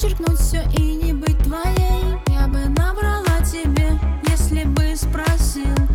Вычеркнуть все и не быть твоей. Я бы набрала тебе, если бы спросил.